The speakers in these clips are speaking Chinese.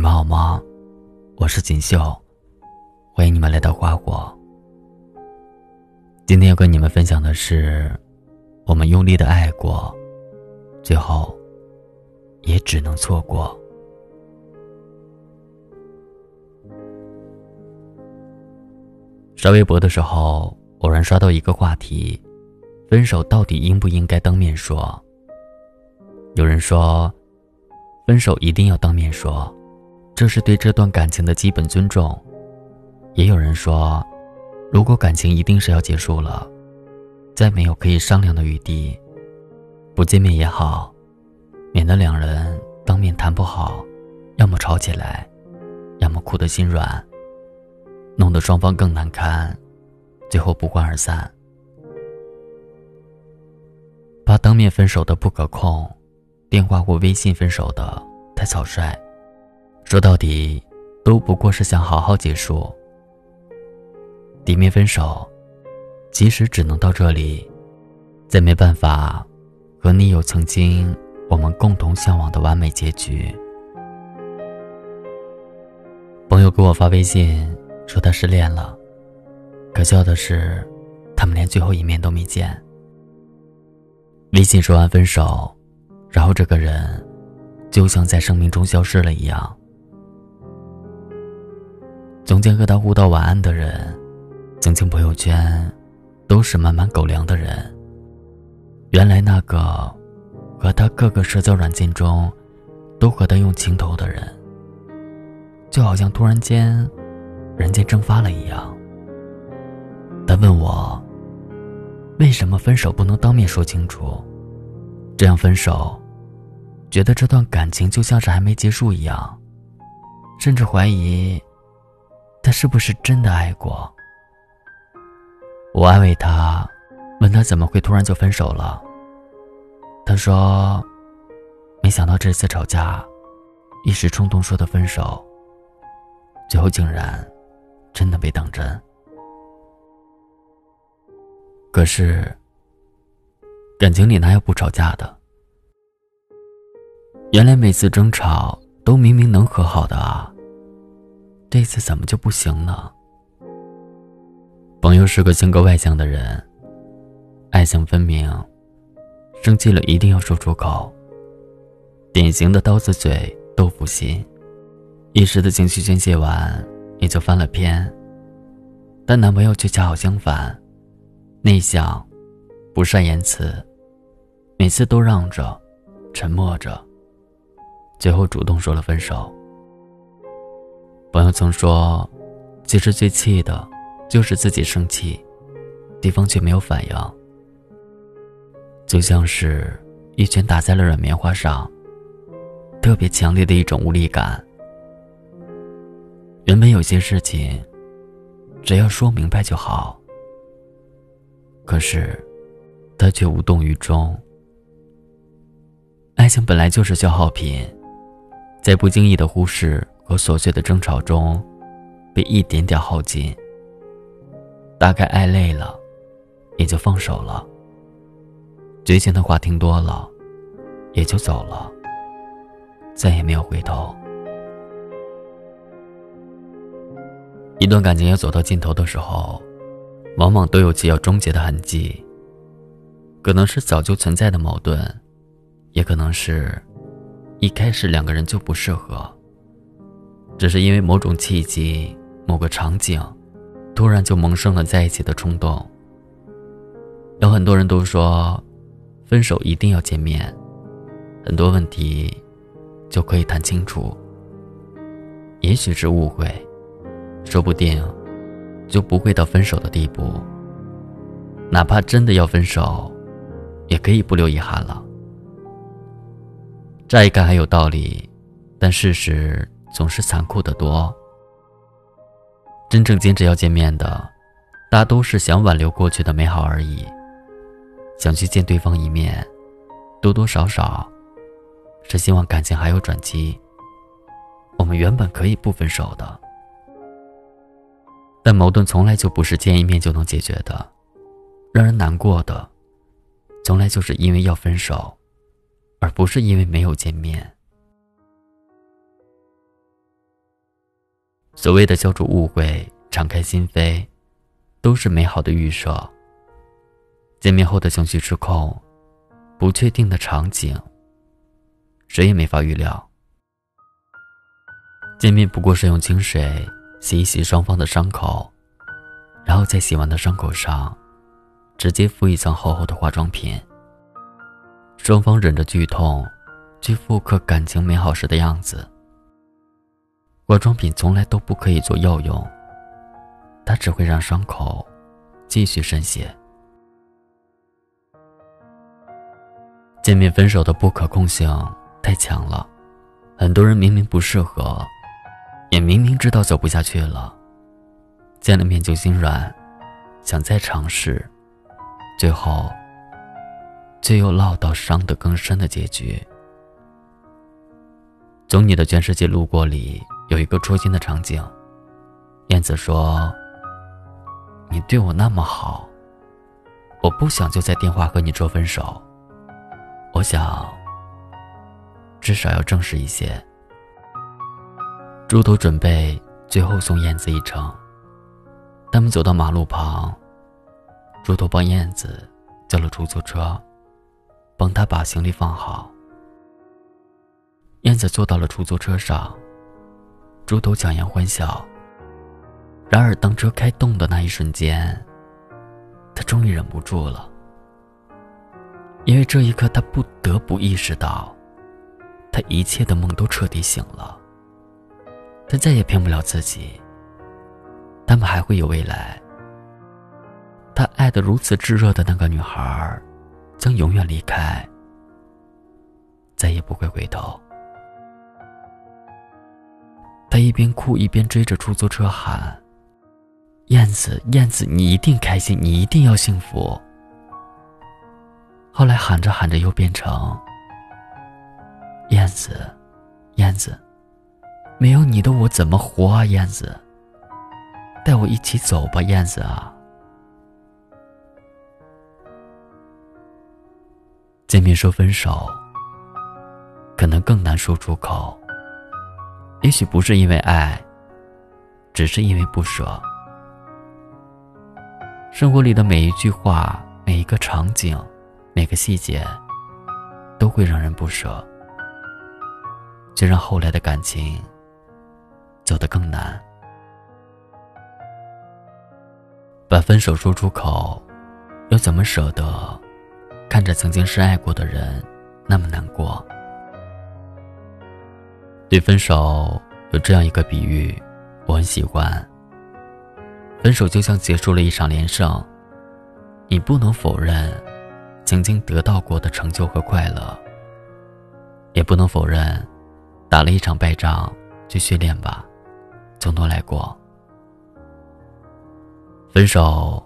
你们好吗？我是锦绣，欢迎你们来到花火。今天要跟你们分享的是，我们用力的爱过，最后也只能错过。刷微博的时候，偶然刷到一个话题：分手到底应不应该当面说？有人说，分手一定要当面说。这是对这段感情的基本尊重。也有人说，如果感情一定是要结束了，再没有可以商量的余地，不见面也好，免得两人当面谈不好，要么吵起来，要么哭得心软，弄得双方更难堪，最后不欢而散。怕当面分手的不可控，电话或微信分手的太草率。说到底，都不过是想好好结束。底面分手，即使只能到这里，再没办法和你有曾经我们共同向往的完美结局。朋友给我发微信说他失恋了，可笑的是，他们连最后一面都没见。微信说完分手，然后这个人就像在生命中消失了一样。从前和他互道晚安的人，曾经朋友圈都是满满狗粮的人。原来那个和他各个社交软件中都和他用情头的人，就好像突然间人间蒸发了一样。他问我，为什么分手不能当面说清楚？这样分手，觉得这段感情就像是还没结束一样，甚至怀疑。他是不是真的爱过？我安慰他，问他怎么会突然就分手了。他说：“没想到这次吵架，一时冲动说的分手，最后竟然真的被当真。可是，感情里哪有不吵架的？原来每次争吵都明明能和好的啊！”这次怎么就不行呢？朋友是个性格外向的人，爱憎分明，生气了一定要说出口。典型的刀子嘴豆腐心，一时的情绪宣泄完也就翻了篇。但男朋友却恰好相反，内向，不善言辞，每次都让着，沉默着，最后主动说了分手。朋友曾说：“其实最气的，就是自己生气，对方却没有反应，就像是一拳打在了软棉花上，特别强烈的一种无力感。原本有些事情，只要说明白就好，可是他却无动于衷。爱情本来就是消耗品，在不经意的忽视。”和琐碎的争吵中，被一点点耗尽。大概爱累了，也就放手了。绝情的话听多了，也就走了。再也没有回头。一段感情要走到尽头的时候，往往都有其要终结的痕迹。可能是早就存在的矛盾，也可能是，一开始两个人就不适合。只是因为某种契机、某个场景，突然就萌生了在一起的冲动。有很多人都说，分手一定要见面，很多问题就可以谈清楚。也许是误会，说不定就不会到分手的地步。哪怕真的要分手，也可以不留遗憾了。乍一看还有道理，但事实。总是残酷的多。真正坚持要见面的，大都是想挽留过去的美好而已，想去见对方一面，多多少少是希望感情还有转机。我们原本可以不分手的，但矛盾从来就不是见一面就能解决的，让人难过的，从来就是因为要分手，而不是因为没有见面。所谓的消除误会、敞开心扉，都是美好的预设。见面后的情绪失控，不确定的场景，谁也没法预料。见面不过是用清水洗一洗双方的伤口，然后在洗完的伤口上，直接敷一层厚厚的化妆品。双方忍着剧痛，去复刻感情美好时的样子。化妆品从来都不可以做药用，它只会让伤口继续渗血。见面分手的不可控性太强了，很多人明明不适合，也明明知道走不下去了，见了面就心软，想再尝试，最后却又落到伤得更深的结局。从你的全世界路过里有一个戳心的场景，燕子说：“你对我那么好，我不想就在电话和你说分手。”我想，至少要正式一些。猪头准备最后送燕子一程。他们走到马路旁，猪头帮燕子叫了出租车，帮他把行李放好。燕子坐到了出租车上，猪头强颜欢笑。然而，当车开动的那一瞬间，他终于忍不住了。因为这一刻，他不得不意识到，他一切的梦都彻底醒了。他再也骗不了自己。他们还会有未来。他爱的如此炙热的那个女孩，将永远离开，再也不会回头。他一边哭一边追着出租车喊：“燕子，燕子，你一定开心，你一定要幸福。”后来喊着喊着又变成燕子，燕子，没有你的我怎么活啊？燕子，带我一起走吧，燕子啊！见面说分手，可能更难说出口。也许不是因为爱，只是因为不舍。生活里的每一句话，每一个场景。每个细节都会让人不舍，却让后来的感情走得更难。把分手说出口，又怎么舍得看着曾经深爱过的人那么难过？对分手有这样一个比喻，我很喜欢。分手就像结束了一场连胜，你不能否认。曾经得到过的成就和快乐，也不能否认，打了一场败仗，去训练吧，从头来过。分手，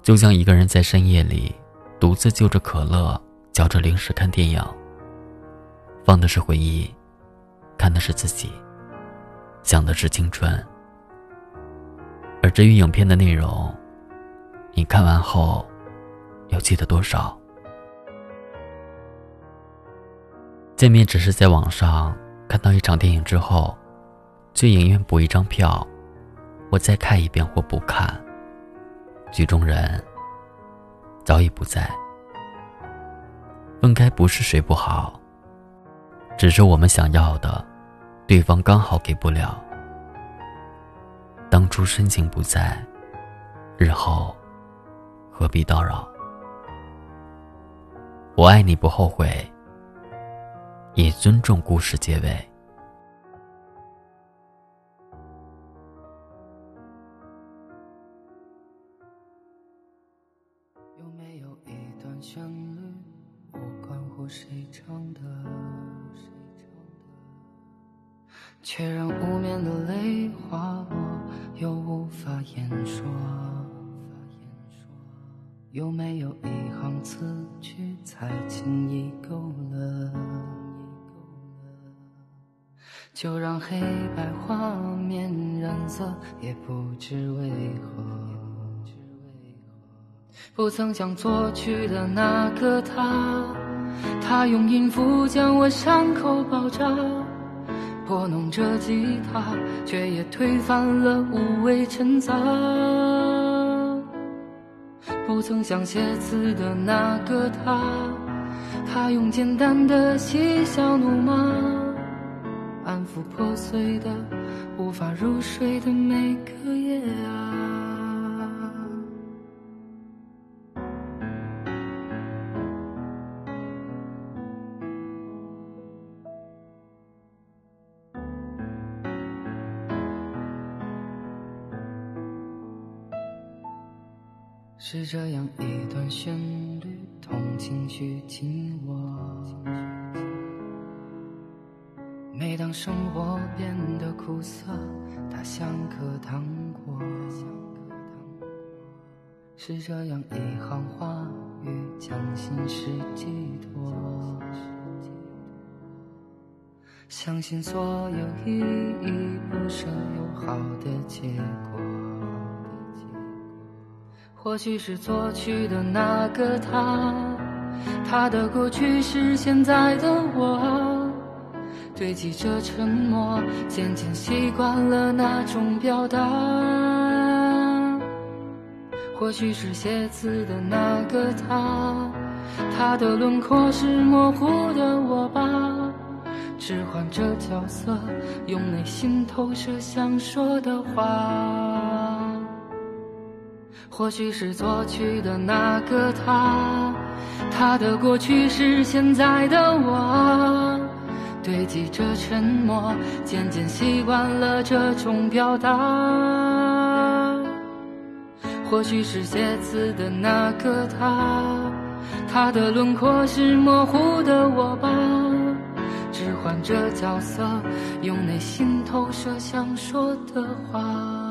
就像一个人在深夜里独自就着可乐，嚼着零食看电影。放的是回忆，看的是自己，想的是青春。而至于影片的内容，你看完后，又记得多少？见面只是在网上看到一场电影之后，去影院补一张票，我再看一遍或不看。剧中人早已不在。分开不是谁不好，只是我们想要的，对方刚好给不了。当初深情不在，日后何必叨扰？我爱你不后悔。也尊重故事结尾。却让无眠的泪滑落，又无法言说。有没有一行词句，才轻易够了？就让黑白画面染色，也不知为何。不曾想作曲的那个他，他用音符将我伤口包扎。拨弄着吉他，却也推翻了无谓陈杂。不曾想写词的那个他，他用简单的嬉笑怒骂，安抚破碎的、无法入睡的每个夜啊。是这样一段旋律，同情绪紧握。每当生活变得苦涩，它像颗糖果。是这样一行话语，将心事寄托。相信所有意义或许是作曲的那个他，他的过去是现在的我，堆积着沉默，渐渐习惯了那种表达。或许是写字的那个他，他的轮廓是模糊的我吧，置换着角色，用内心投射想说的话。或许是作曲的那个他，他的过去是现在的我，堆积着沉默，渐渐习惯了这种表达。或许是写字的那个他，他的轮廓是模糊的我吧，置换着角色，用内心投射想说的话。